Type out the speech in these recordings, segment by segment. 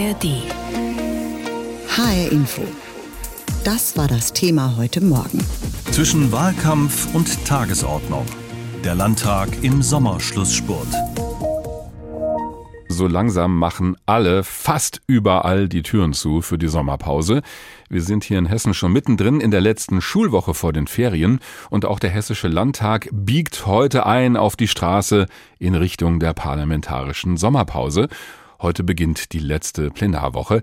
ARD. HR Info. Das war das Thema heute Morgen. Zwischen Wahlkampf und Tagesordnung. Der Landtag im Sommerschlussspurt. So langsam machen alle fast überall die Türen zu für die Sommerpause. Wir sind hier in Hessen schon mittendrin in der letzten Schulwoche vor den Ferien und auch der Hessische Landtag biegt heute ein auf die Straße in Richtung der parlamentarischen Sommerpause. Heute beginnt die letzte Plenarwoche.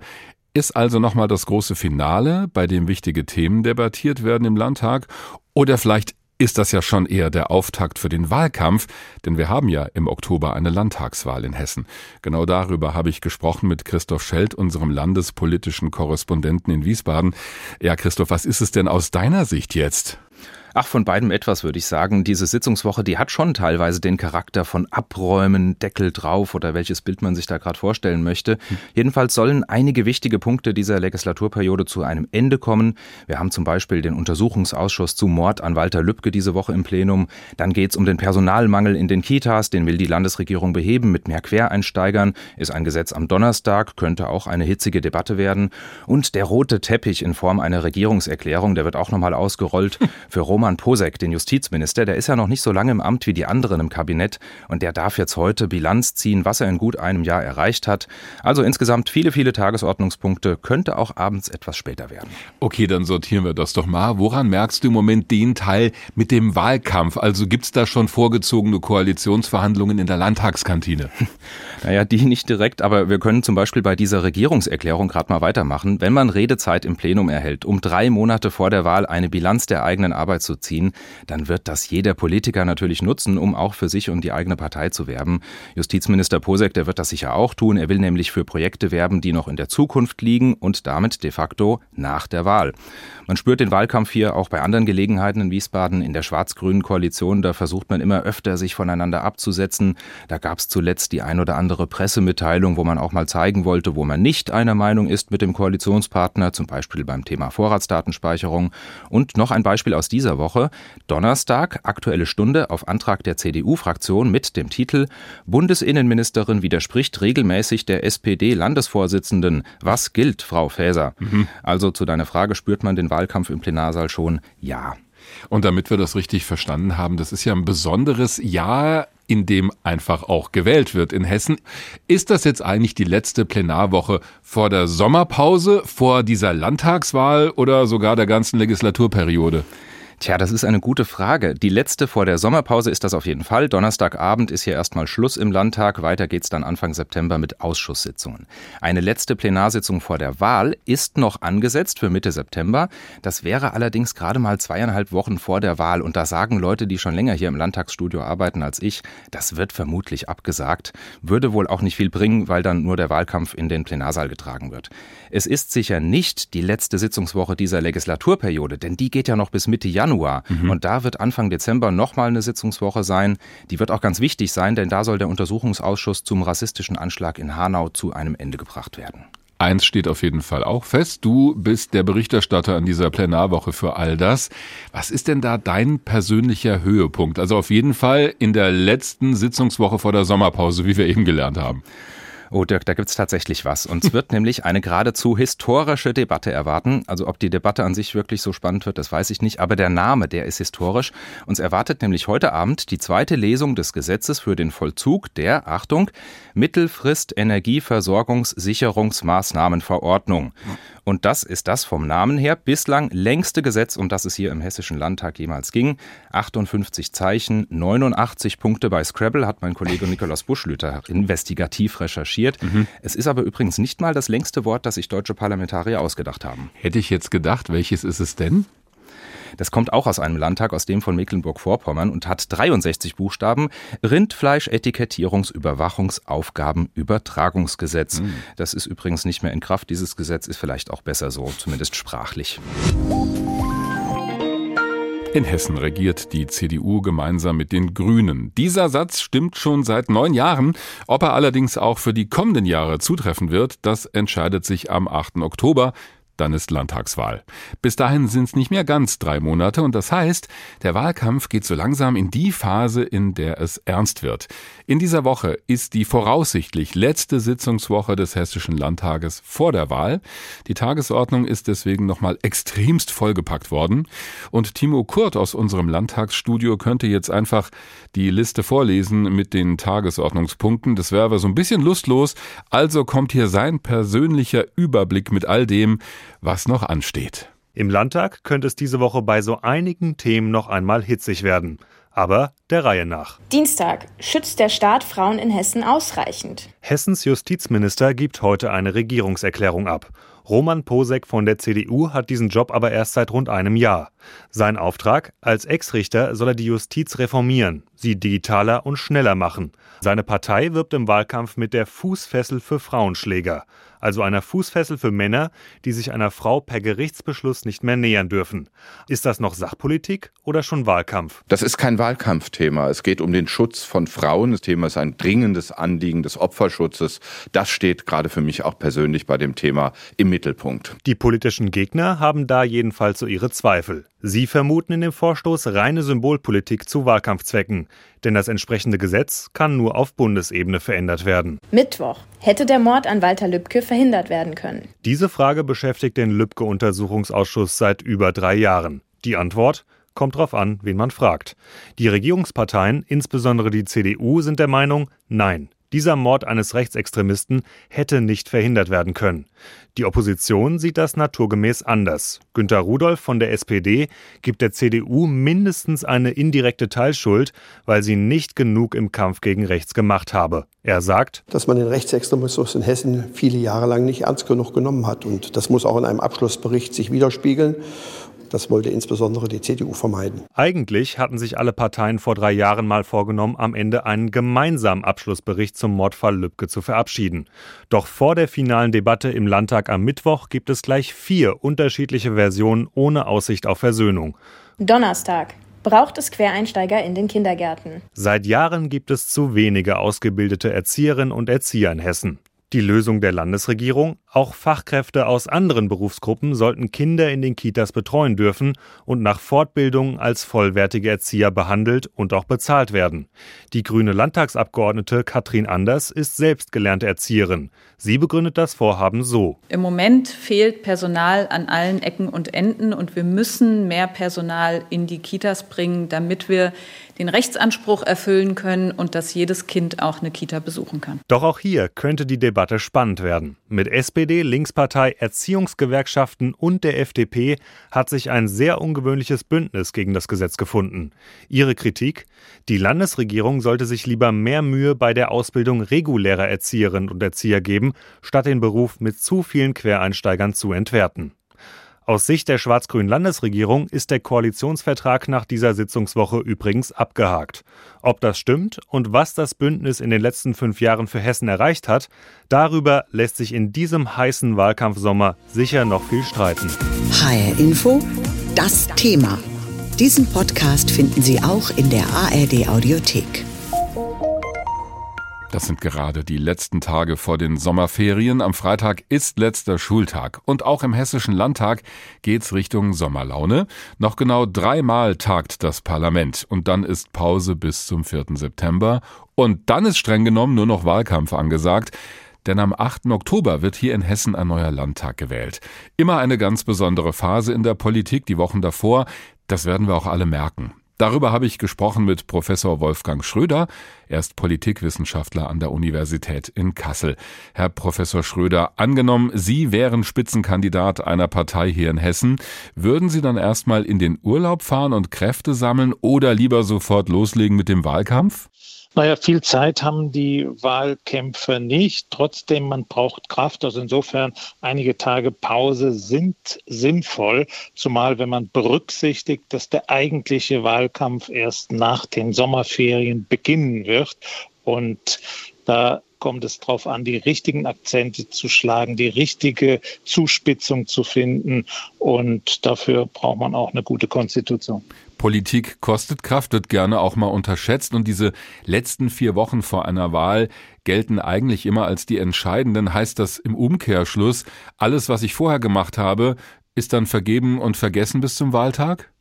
Ist also nochmal das große Finale, bei dem wichtige Themen debattiert werden im Landtag? Oder vielleicht ist das ja schon eher der Auftakt für den Wahlkampf, denn wir haben ja im Oktober eine Landtagswahl in Hessen. Genau darüber habe ich gesprochen mit Christoph Schelt, unserem landespolitischen Korrespondenten in Wiesbaden. Ja, Christoph, was ist es denn aus deiner Sicht jetzt? Ach, von beidem etwas würde ich sagen. Diese Sitzungswoche, die hat schon teilweise den Charakter von Abräumen, Deckel drauf oder welches Bild man sich da gerade vorstellen möchte. Jedenfalls sollen einige wichtige Punkte dieser Legislaturperiode zu einem Ende kommen. Wir haben zum Beispiel den Untersuchungsausschuss zu Mord an Walter Lübcke diese Woche im Plenum. Dann geht es um den Personalmangel in den Kitas, den will die Landesregierung beheben mit mehr Quereinsteigern. Ist ein Gesetz am Donnerstag, könnte auch eine hitzige Debatte werden. Und der rote Teppich in Form einer Regierungserklärung, der wird auch nochmal ausgerollt für Roman Roman Posek, den Justizminister, der ist ja noch nicht so lange im Amt wie die anderen im Kabinett und der darf jetzt heute Bilanz ziehen, was er in gut einem Jahr erreicht hat. Also insgesamt viele, viele Tagesordnungspunkte, könnte auch abends etwas später werden. Okay, dann sortieren wir das doch mal. Woran merkst du im Moment den Teil mit dem Wahlkampf? Also gibt es da schon vorgezogene Koalitionsverhandlungen in der Landtagskantine? Naja, die nicht direkt, aber wir können zum Beispiel bei dieser Regierungserklärung gerade mal weitermachen. Wenn man Redezeit im Plenum erhält, um drei Monate vor der Wahl eine Bilanz der eigenen Arbeit zu ziehen, dann wird das jeder Politiker natürlich nutzen, um auch für sich und die eigene Partei zu werben. Justizminister Posek, der wird das sicher auch tun. Er will nämlich für Projekte werben, die noch in der Zukunft liegen und damit de facto nach der Wahl. Man spürt den Wahlkampf hier auch bei anderen Gelegenheiten in Wiesbaden. In der schwarz-grünen Koalition, da versucht man immer öfter, sich voneinander abzusetzen. Da gab es zuletzt die ein oder andere Pressemitteilung, wo man auch mal zeigen wollte, wo man nicht einer Meinung ist mit dem Koalitionspartner, zum Beispiel beim Thema Vorratsdatenspeicherung. Und noch ein Beispiel aus dieser Woche. Donnerstag, aktuelle Stunde auf Antrag der CDU-Fraktion mit dem Titel Bundesinnenministerin widerspricht regelmäßig der SPD-Landesvorsitzenden. Was gilt, Frau Faeser? Mhm. Also zu deiner Frage spürt man den Wahlkampf im Plenarsaal schon? Ja. Und damit wir das richtig verstanden haben, das ist ja ein besonderes Jahr, in dem einfach auch gewählt wird in Hessen. Ist das jetzt eigentlich die letzte Plenarwoche vor der Sommerpause, vor dieser Landtagswahl oder sogar der ganzen Legislaturperiode? Tja, das ist eine gute Frage. Die letzte vor der Sommerpause ist das auf jeden Fall. Donnerstagabend ist hier erstmal Schluss im Landtag. Weiter geht's dann Anfang September mit Ausschusssitzungen. Eine letzte Plenarsitzung vor der Wahl ist noch angesetzt für Mitte September. Das wäre allerdings gerade mal zweieinhalb Wochen vor der Wahl. Und da sagen Leute, die schon länger hier im Landtagsstudio arbeiten als ich, das wird vermutlich abgesagt. Würde wohl auch nicht viel bringen, weil dann nur der Wahlkampf in den Plenarsaal getragen wird. Es ist sicher nicht die letzte Sitzungswoche dieser Legislaturperiode, denn die geht ja noch bis Mitte Januar. Januar. Mhm. Und da wird Anfang Dezember nochmal eine Sitzungswoche sein. Die wird auch ganz wichtig sein, denn da soll der Untersuchungsausschuss zum rassistischen Anschlag in Hanau zu einem Ende gebracht werden. Eins steht auf jeden Fall auch fest. Du bist der Berichterstatter an dieser Plenarwoche für all das. Was ist denn da dein persönlicher Höhepunkt? Also auf jeden Fall in der letzten Sitzungswoche vor der Sommerpause, wie wir eben gelernt haben. Oh Dirk, da gibt's tatsächlich was. Uns wird nämlich eine geradezu historische Debatte erwarten. Also ob die Debatte an sich wirklich so spannend wird, das weiß ich nicht. Aber der Name, der ist historisch. Uns erwartet nämlich heute Abend die zweite Lesung des Gesetzes für den Vollzug der, Achtung, Mittelfrist Energieversorgungssicherungsmaßnahmenverordnung. Und das ist das vom Namen her bislang längste Gesetz, um das es hier im Hessischen Landtag jemals ging. 58 Zeichen, 89 Punkte bei Scrabble hat mein Kollege Nikolaus Buschlüter investigativ recherchiert. Mhm. Es ist aber übrigens nicht mal das längste Wort, das sich deutsche Parlamentarier ausgedacht haben. Hätte ich jetzt gedacht, welches ist es denn? Das kommt auch aus einem Landtag, aus dem von Mecklenburg-Vorpommern und hat 63 Buchstaben. Rindfleisch-Etikettierungsüberwachungsaufgabenübertragungsgesetz. Mhm. Das ist übrigens nicht mehr in Kraft. Dieses Gesetz ist vielleicht auch besser so, zumindest sprachlich. In Hessen regiert die CDU gemeinsam mit den Grünen. Dieser Satz stimmt schon seit neun Jahren. Ob er allerdings auch für die kommenden Jahre zutreffen wird, das entscheidet sich am 8. Oktober. Dann ist Landtagswahl. Bis dahin sind es nicht mehr ganz drei Monate und das heißt, der Wahlkampf geht so langsam in die Phase, in der es ernst wird. In dieser Woche ist die voraussichtlich letzte Sitzungswoche des Hessischen Landtages vor der Wahl. Die Tagesordnung ist deswegen nochmal extremst vollgepackt worden und Timo Kurt aus unserem Landtagsstudio könnte jetzt einfach die Liste vorlesen mit den Tagesordnungspunkten. Das wäre aber so ein bisschen lustlos, also kommt hier sein persönlicher Überblick mit all dem, was noch ansteht. Im Landtag könnte es diese Woche bei so einigen Themen noch einmal hitzig werden. Aber der Reihe nach. Dienstag. Schützt der Staat Frauen in Hessen ausreichend? Hessens Justizminister gibt heute eine Regierungserklärung ab. Roman Posek von der CDU hat diesen Job aber erst seit rund einem Jahr. Sein Auftrag? Als Ex-Richter soll er die Justiz reformieren, sie digitaler und schneller machen. Seine Partei wirbt im Wahlkampf mit der Fußfessel für Frauenschläger also einer Fußfessel für Männer, die sich einer Frau per Gerichtsbeschluss nicht mehr nähern dürfen. Ist das noch Sachpolitik oder schon Wahlkampf? Das ist kein Wahlkampfthema. Es geht um den Schutz von Frauen. Das Thema ist ein dringendes Anliegen des Opferschutzes. Das steht gerade für mich auch persönlich bei dem Thema im Mittelpunkt. Die politischen Gegner haben da jedenfalls so ihre Zweifel. Sie vermuten in dem Vorstoß reine Symbolpolitik zu Wahlkampfzwecken. Denn das entsprechende Gesetz kann nur auf Bundesebene verändert werden. Mittwoch. Hätte der Mord an Walter Lübcke verhindert werden können? Diese Frage beschäftigt den Lübcke-Untersuchungsausschuss seit über drei Jahren. Die Antwort? Kommt drauf an, wen man fragt. Die Regierungsparteien, insbesondere die CDU, sind der Meinung, nein, dieser Mord eines Rechtsextremisten hätte nicht verhindert werden können. Die Opposition sieht das naturgemäß anders. Günter Rudolph von der SPD gibt der CDU mindestens eine indirekte Teilschuld, weil sie nicht genug im Kampf gegen rechts gemacht habe. Er sagt, dass man den Rechtsextremismus in Hessen viele Jahre lang nicht ernst genug genommen hat. Und das muss auch in einem Abschlussbericht sich widerspiegeln. Das wollte insbesondere die CDU vermeiden. Eigentlich hatten sich alle Parteien vor drei Jahren mal vorgenommen, am Ende einen gemeinsamen Abschlussbericht zum Mordfall Lübcke zu verabschieden. Doch vor der finalen Debatte im Landtag am Mittwoch gibt es gleich vier unterschiedliche Versionen ohne Aussicht auf Versöhnung. Donnerstag. Braucht es Quereinsteiger in den Kindergärten? Seit Jahren gibt es zu wenige ausgebildete Erzieherinnen und Erzieher in Hessen. Die Lösung der Landesregierung? Auch Fachkräfte aus anderen Berufsgruppen sollten Kinder in den Kitas betreuen dürfen und nach Fortbildung als vollwertige Erzieher behandelt und auch bezahlt werden. Die grüne Landtagsabgeordnete Katrin Anders ist selbst gelernte Erzieherin. Sie begründet das Vorhaben so. Im Moment fehlt Personal an allen Ecken und Enden und wir müssen mehr Personal in die Kitas bringen, damit wir den Rechtsanspruch erfüllen können und dass jedes Kind auch eine Kita besuchen kann. Doch auch hier könnte die Debatte spannend werden. Mit SPD, Linkspartei, Erziehungsgewerkschaften und der FDP hat sich ein sehr ungewöhnliches Bündnis gegen das Gesetz gefunden. Ihre Kritik? Die Landesregierung sollte sich lieber mehr Mühe bei der Ausbildung regulärer Erzieherinnen und Erzieher geben, statt den Beruf mit zu vielen Quereinsteigern zu entwerten. Aus Sicht der schwarz-grünen Landesregierung ist der Koalitionsvertrag nach dieser Sitzungswoche übrigens abgehakt. Ob das stimmt und was das Bündnis in den letzten fünf Jahren für Hessen erreicht hat, darüber lässt sich in diesem heißen Wahlkampfsommer sicher noch viel streiten. HR Info, das Thema. Diesen Podcast finden Sie auch in der ARD Audiothek. Das sind gerade die letzten Tage vor den Sommerferien. Am Freitag ist letzter Schultag. Und auch im Hessischen Landtag geht's Richtung Sommerlaune. Noch genau dreimal tagt das Parlament. Und dann ist Pause bis zum 4. September. Und dann ist streng genommen nur noch Wahlkampf angesagt. Denn am 8. Oktober wird hier in Hessen ein neuer Landtag gewählt. Immer eine ganz besondere Phase in der Politik, die Wochen davor. Das werden wir auch alle merken. Darüber habe ich gesprochen mit Professor Wolfgang Schröder. Er ist Politikwissenschaftler an der Universität in Kassel. Herr Professor Schröder, angenommen, Sie wären Spitzenkandidat einer Partei hier in Hessen, würden Sie dann erstmal in den Urlaub fahren und Kräfte sammeln oder lieber sofort loslegen mit dem Wahlkampf? Naja, viel Zeit haben die Wahlkämpfer nicht. Trotzdem, man braucht Kraft. Also insofern, einige Tage Pause sind sinnvoll, zumal wenn man berücksichtigt, dass der eigentliche Wahlkampf erst nach den Sommerferien beginnen wird. Und da kommt es darauf an, die richtigen Akzente zu schlagen, die richtige Zuspitzung zu finden. Und dafür braucht man auch eine gute Konstitution. Politik kostet Kraft, wird gerne auch mal unterschätzt und diese letzten vier Wochen vor einer Wahl gelten eigentlich immer als die entscheidenden. Heißt das im Umkehrschluss, alles, was ich vorher gemacht habe, ist dann vergeben und vergessen bis zum Wahltag?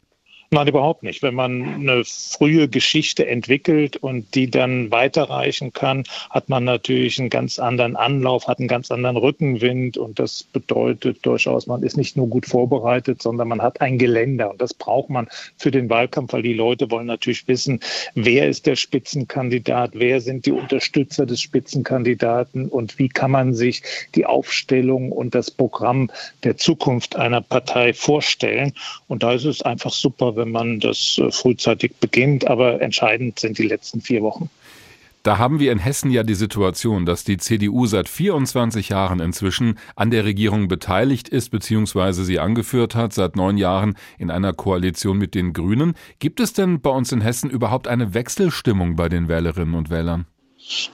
Nein, überhaupt nicht. Wenn man eine frühe Geschichte entwickelt und die dann weiterreichen kann, hat man natürlich einen ganz anderen Anlauf, hat einen ganz anderen Rückenwind und das bedeutet durchaus, man ist nicht nur gut vorbereitet, sondern man hat ein Geländer und das braucht man für den Wahlkampf, weil die Leute wollen natürlich wissen, wer ist der Spitzenkandidat, wer sind die Unterstützer des Spitzenkandidaten und wie kann man sich die Aufstellung und das Programm der Zukunft einer Partei vorstellen. Und da ist es einfach super, wenn man das äh, frühzeitig beginnt. Aber entscheidend sind die letzten vier Wochen. Da haben wir in Hessen ja die Situation, dass die CDU seit 24 Jahren inzwischen an der Regierung beteiligt ist bzw. sie angeführt hat, seit neun Jahren in einer Koalition mit den Grünen. Gibt es denn bei uns in Hessen überhaupt eine Wechselstimmung bei den Wählerinnen und Wählern?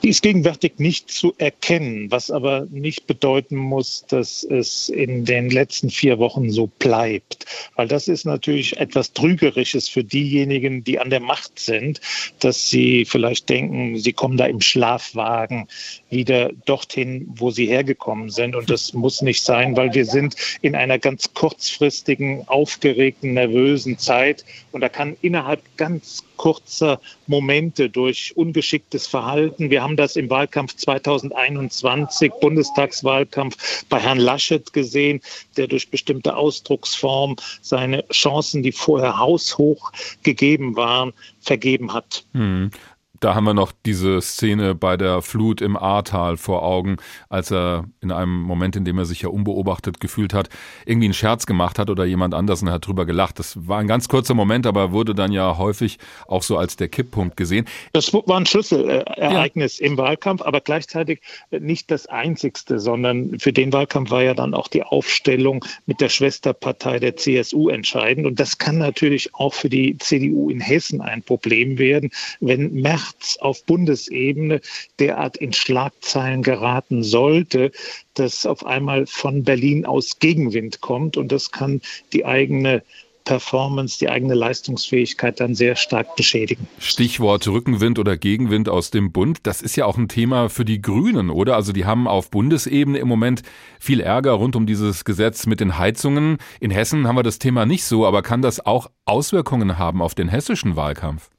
Die ist gegenwärtig nicht zu erkennen, was aber nicht bedeuten muss, dass es in den letzten vier Wochen so bleibt. Weil das ist natürlich etwas Trügerisches für diejenigen, die an der Macht sind, dass sie vielleicht denken, sie kommen da im Schlafwagen wieder dorthin, wo sie hergekommen sind. Und das muss nicht sein, weil wir sind in einer ganz kurzfristigen, aufgeregten, nervösen Zeit. Und da kann innerhalb ganz kurzer Momente durch ungeschicktes Verhalten. Wir haben das im Wahlkampf 2021, Bundestagswahlkampf bei Herrn Laschet gesehen, der durch bestimmte Ausdrucksformen seine Chancen, die vorher haushoch gegeben waren, vergeben hat. Hm. Da haben wir noch diese Szene bei der Flut im Ahrtal vor Augen, als er in einem Moment, in dem er sich ja unbeobachtet gefühlt hat, irgendwie einen Scherz gemacht hat oder jemand anders und hat drüber gelacht. Das war ein ganz kurzer Moment, aber wurde dann ja häufig auch so als der Kipppunkt gesehen. Das war ein Schlüsselereignis ja. im Wahlkampf, aber gleichzeitig nicht das einzigste, sondern für den Wahlkampf war ja dann auch die Aufstellung mit der Schwesterpartei der CSU entscheidend. Und das kann natürlich auch für die CDU in Hessen ein Problem werden, wenn Merz März auf Bundesebene derart in Schlagzeilen geraten sollte, dass auf einmal von Berlin aus Gegenwind kommt und das kann die eigene Performance, die eigene Leistungsfähigkeit dann sehr stark beschädigen. Stichwort Rückenwind oder Gegenwind aus dem Bund, das ist ja auch ein Thema für die Grünen, oder? Also die haben auf Bundesebene im Moment viel Ärger rund um dieses Gesetz mit den Heizungen. In Hessen haben wir das Thema nicht so, aber kann das auch Auswirkungen haben auf den hessischen Wahlkampf?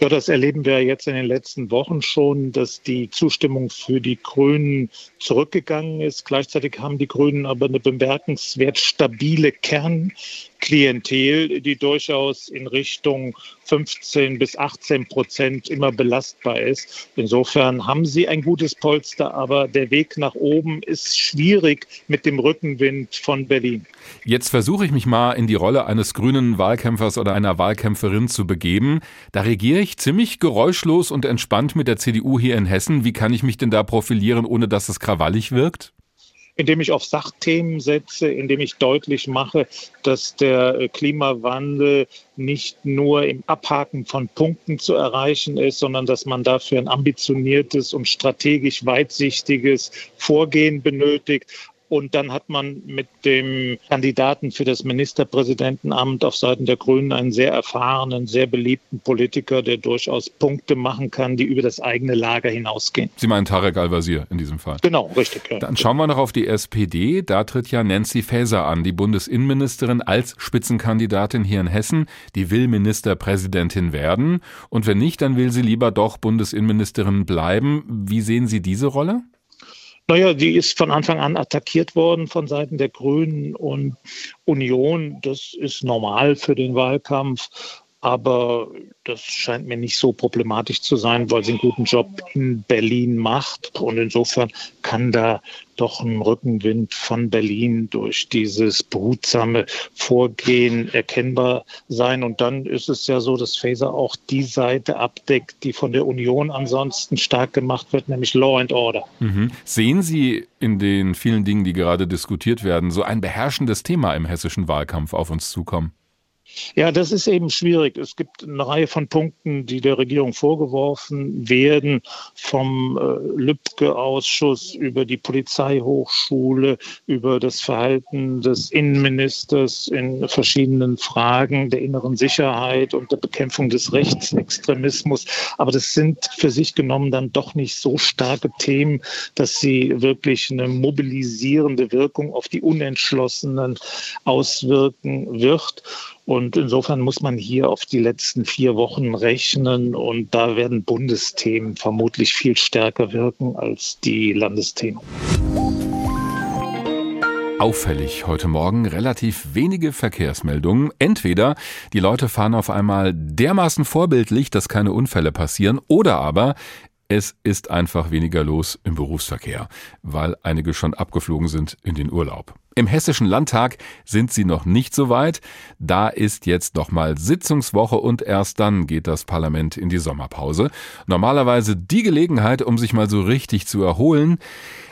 Ja, das erleben wir jetzt in den letzten Wochen schon, dass die Zustimmung für die Grünen zurückgegangen ist. Gleichzeitig haben die Grünen aber eine bemerkenswert stabile Kern Klientel, die durchaus in Richtung 15 bis 18 Prozent immer belastbar ist. Insofern haben sie ein gutes Polster, aber der Weg nach oben ist schwierig mit dem Rückenwind von Berlin. Jetzt versuche ich mich mal in die Rolle eines grünen Wahlkämpfers oder einer Wahlkämpferin zu begeben. Da regiere ich ziemlich geräuschlos und entspannt mit der CDU hier in Hessen. Wie kann ich mich denn da profilieren, ohne dass es krawallig wirkt? Indem ich auf Sachthemen setze, indem ich deutlich mache, dass der Klimawandel nicht nur im Abhaken von Punkten zu erreichen ist, sondern dass man dafür ein ambitioniertes und strategisch weitsichtiges Vorgehen benötigt. Und dann hat man mit dem Kandidaten für das Ministerpräsidentenamt auf Seiten der Grünen einen sehr erfahrenen, sehr beliebten Politiker, der durchaus Punkte machen kann, die über das eigene Lager hinausgehen. Sie meinen Tarek Al-Wazir in diesem Fall? Genau, richtig. Ja. Dann schauen wir noch auf die SPD. Da tritt ja Nancy Faeser an, die Bundesinnenministerin als Spitzenkandidatin hier in Hessen. Die will Ministerpräsidentin werden. Und wenn nicht, dann will sie lieber doch Bundesinnenministerin bleiben. Wie sehen Sie diese Rolle? Naja, die ist von Anfang an attackiert worden von Seiten der Grünen und Union. Das ist normal für den Wahlkampf. Aber das scheint mir nicht so problematisch zu sein, weil sie einen guten Job in Berlin macht. Und insofern kann da doch ein Rückenwind von Berlin durch dieses behutsame Vorgehen erkennbar sein. Und dann ist es ja so, dass Faser auch die Seite abdeckt, die von der Union ansonsten stark gemacht wird, nämlich Law and Order. Mhm. Sehen Sie in den vielen Dingen, die gerade diskutiert werden, so ein beherrschendes Thema im hessischen Wahlkampf auf uns zukommen? Ja, das ist eben schwierig. Es gibt eine Reihe von Punkten, die der Regierung vorgeworfen werden, vom äh, Lübcke-Ausschuss über die Polizeihochschule, über das Verhalten des Innenministers in verschiedenen Fragen der inneren Sicherheit und der Bekämpfung des Rechtsextremismus. Aber das sind für sich genommen dann doch nicht so starke Themen, dass sie wirklich eine mobilisierende Wirkung auf die Unentschlossenen auswirken wird. Und insofern muss man hier auf die letzten vier Wochen rechnen und da werden Bundesthemen vermutlich viel stärker wirken als die Landesthemen. Auffällig heute Morgen relativ wenige Verkehrsmeldungen. Entweder die Leute fahren auf einmal dermaßen vorbildlich, dass keine Unfälle passieren, oder aber es ist einfach weniger los im Berufsverkehr, weil einige schon abgeflogen sind in den Urlaub. Im Hessischen Landtag sind sie noch nicht so weit. Da ist jetzt nochmal Sitzungswoche und erst dann geht das Parlament in die Sommerpause. Normalerweise die Gelegenheit, um sich mal so richtig zu erholen.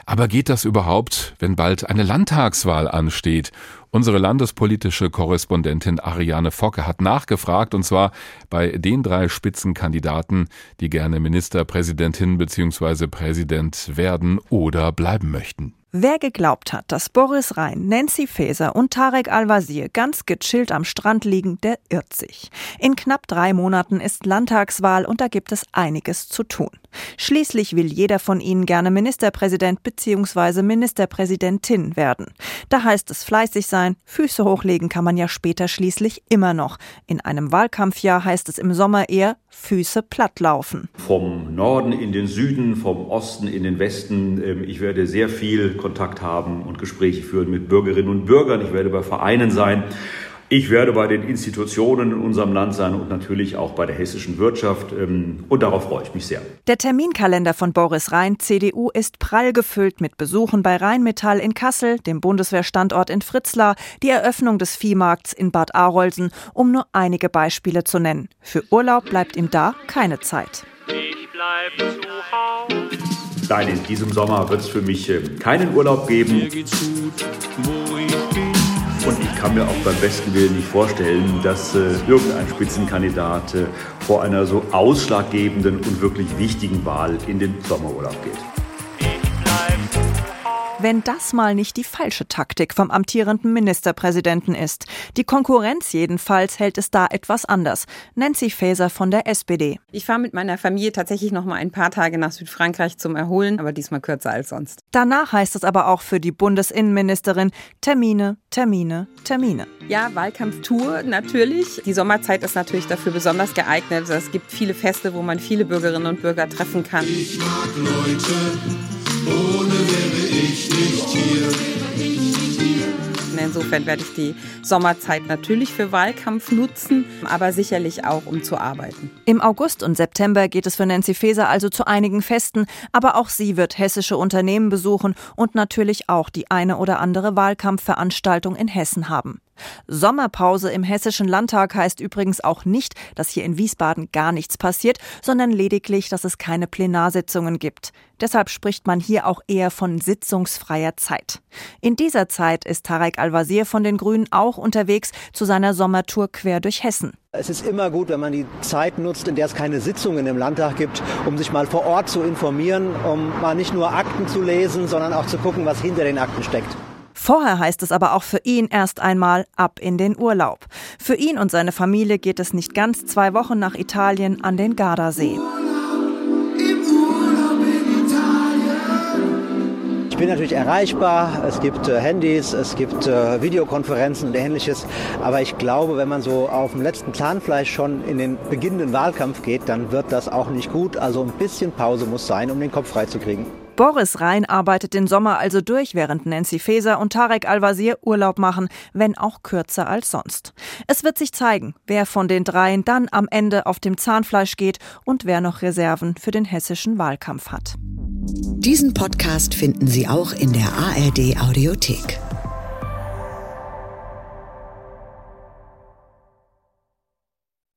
Aber geht das überhaupt, wenn bald eine Landtagswahl ansteht? Unsere landespolitische Korrespondentin Ariane Focke hat nachgefragt, und zwar bei den drei Spitzenkandidaten, die gerne Ministerpräsidentin bzw. Präsident werden oder bleiben möchten. Wer geglaubt hat, dass Boris Rhein, Nancy Faeser und Tarek Al-Wazir ganz gechillt am Strand liegen, der irrt sich. In knapp drei Monaten ist Landtagswahl und da gibt es einiges zu tun. Schließlich will jeder von ihnen gerne Ministerpräsident bzw. Ministerpräsidentin werden. Da heißt es fleißig sein, Füße hochlegen kann man ja später schließlich immer noch. In einem Wahlkampfjahr heißt es im Sommer eher Füße plattlaufen. Vom Norden in den Süden, vom Osten in den Westen. Ähm, ich werde sehr viel Kontakt haben und Gespräche führen mit Bürgerinnen und Bürgern. Ich werde bei Vereinen sein. Ich werde bei den Institutionen in unserem Land sein und natürlich auch bei der hessischen Wirtschaft. Ähm, und darauf freue ich mich sehr. Der Terminkalender von Boris Rhein, CDU, ist prall gefüllt mit Besuchen bei Rheinmetall in Kassel, dem Bundeswehrstandort in Fritzlar, die Eröffnung des Viehmarkts in Bad Arolsen, um nur einige Beispiele zu nennen. Für Urlaub bleibt ihm da keine Zeit. Ich bleib zu Hause. Nein, in diesem Sommer wird es für mich äh, keinen Urlaub geben. Mir geht's gut, wo ich bin. Und ich kann mir auch beim besten Willen nicht vorstellen, dass äh, irgendein Spitzenkandidat äh, vor einer so ausschlaggebenden und wirklich wichtigen Wahl in den Sommerurlaub geht. Wenn das mal nicht die falsche Taktik vom amtierenden Ministerpräsidenten ist. Die Konkurrenz jedenfalls hält es da etwas anders. Nancy Faeser von der SPD. Ich fahre mit meiner Familie tatsächlich noch mal ein paar Tage nach Südfrankreich zum Erholen, aber diesmal kürzer als sonst. Danach heißt es aber auch für die Bundesinnenministerin Termine, Termine, Termine. Ja, Wahlkampftour natürlich. Die Sommerzeit ist natürlich dafür besonders geeignet. Es gibt viele Feste, wo man viele Bürgerinnen und Bürger treffen kann. Ich mag Leute, ohne wäre ich nicht hier. Insofern werde ich die Sommerzeit natürlich für Wahlkampf nutzen, aber sicherlich auch, um zu arbeiten. Im August und September geht es für Nancy Faeser also zu einigen Festen, aber auch sie wird hessische Unternehmen besuchen und natürlich auch die eine oder andere Wahlkampfveranstaltung in Hessen haben. Sommerpause im Hessischen Landtag heißt übrigens auch nicht, dass hier in Wiesbaden gar nichts passiert, sondern lediglich, dass es keine Plenarsitzungen gibt. Deshalb spricht man hier auch eher von sitzungsfreier Zeit. In dieser Zeit ist Tarek Al-Wazir von den Grünen auch unterwegs zu seiner Sommertour quer durch Hessen. Es ist immer gut, wenn man die Zeit nutzt, in der es keine Sitzungen im Landtag gibt, um sich mal vor Ort zu informieren, um mal nicht nur Akten zu lesen, sondern auch zu gucken, was hinter den Akten steckt. Vorher heißt es aber auch für ihn erst einmal ab in den Urlaub. Für ihn und seine Familie geht es nicht ganz zwei Wochen nach Italien an den Gardasee. Ich bin natürlich erreichbar, es gibt äh, Handys, es gibt äh, Videokonferenzen und ähnliches, aber ich glaube, wenn man so auf dem letzten Zahnfleisch schon in den beginnenden Wahlkampf geht, dann wird das auch nicht gut. Also ein bisschen Pause muss sein, um den Kopf freizukriegen. Boris Rhein arbeitet den Sommer also durch, während Nancy Faeser und Tarek Al-Wazir Urlaub machen, wenn auch kürzer als sonst. Es wird sich zeigen, wer von den dreien dann am Ende auf dem Zahnfleisch geht und wer noch Reserven für den hessischen Wahlkampf hat. Diesen Podcast finden Sie auch in der ARD Audiothek.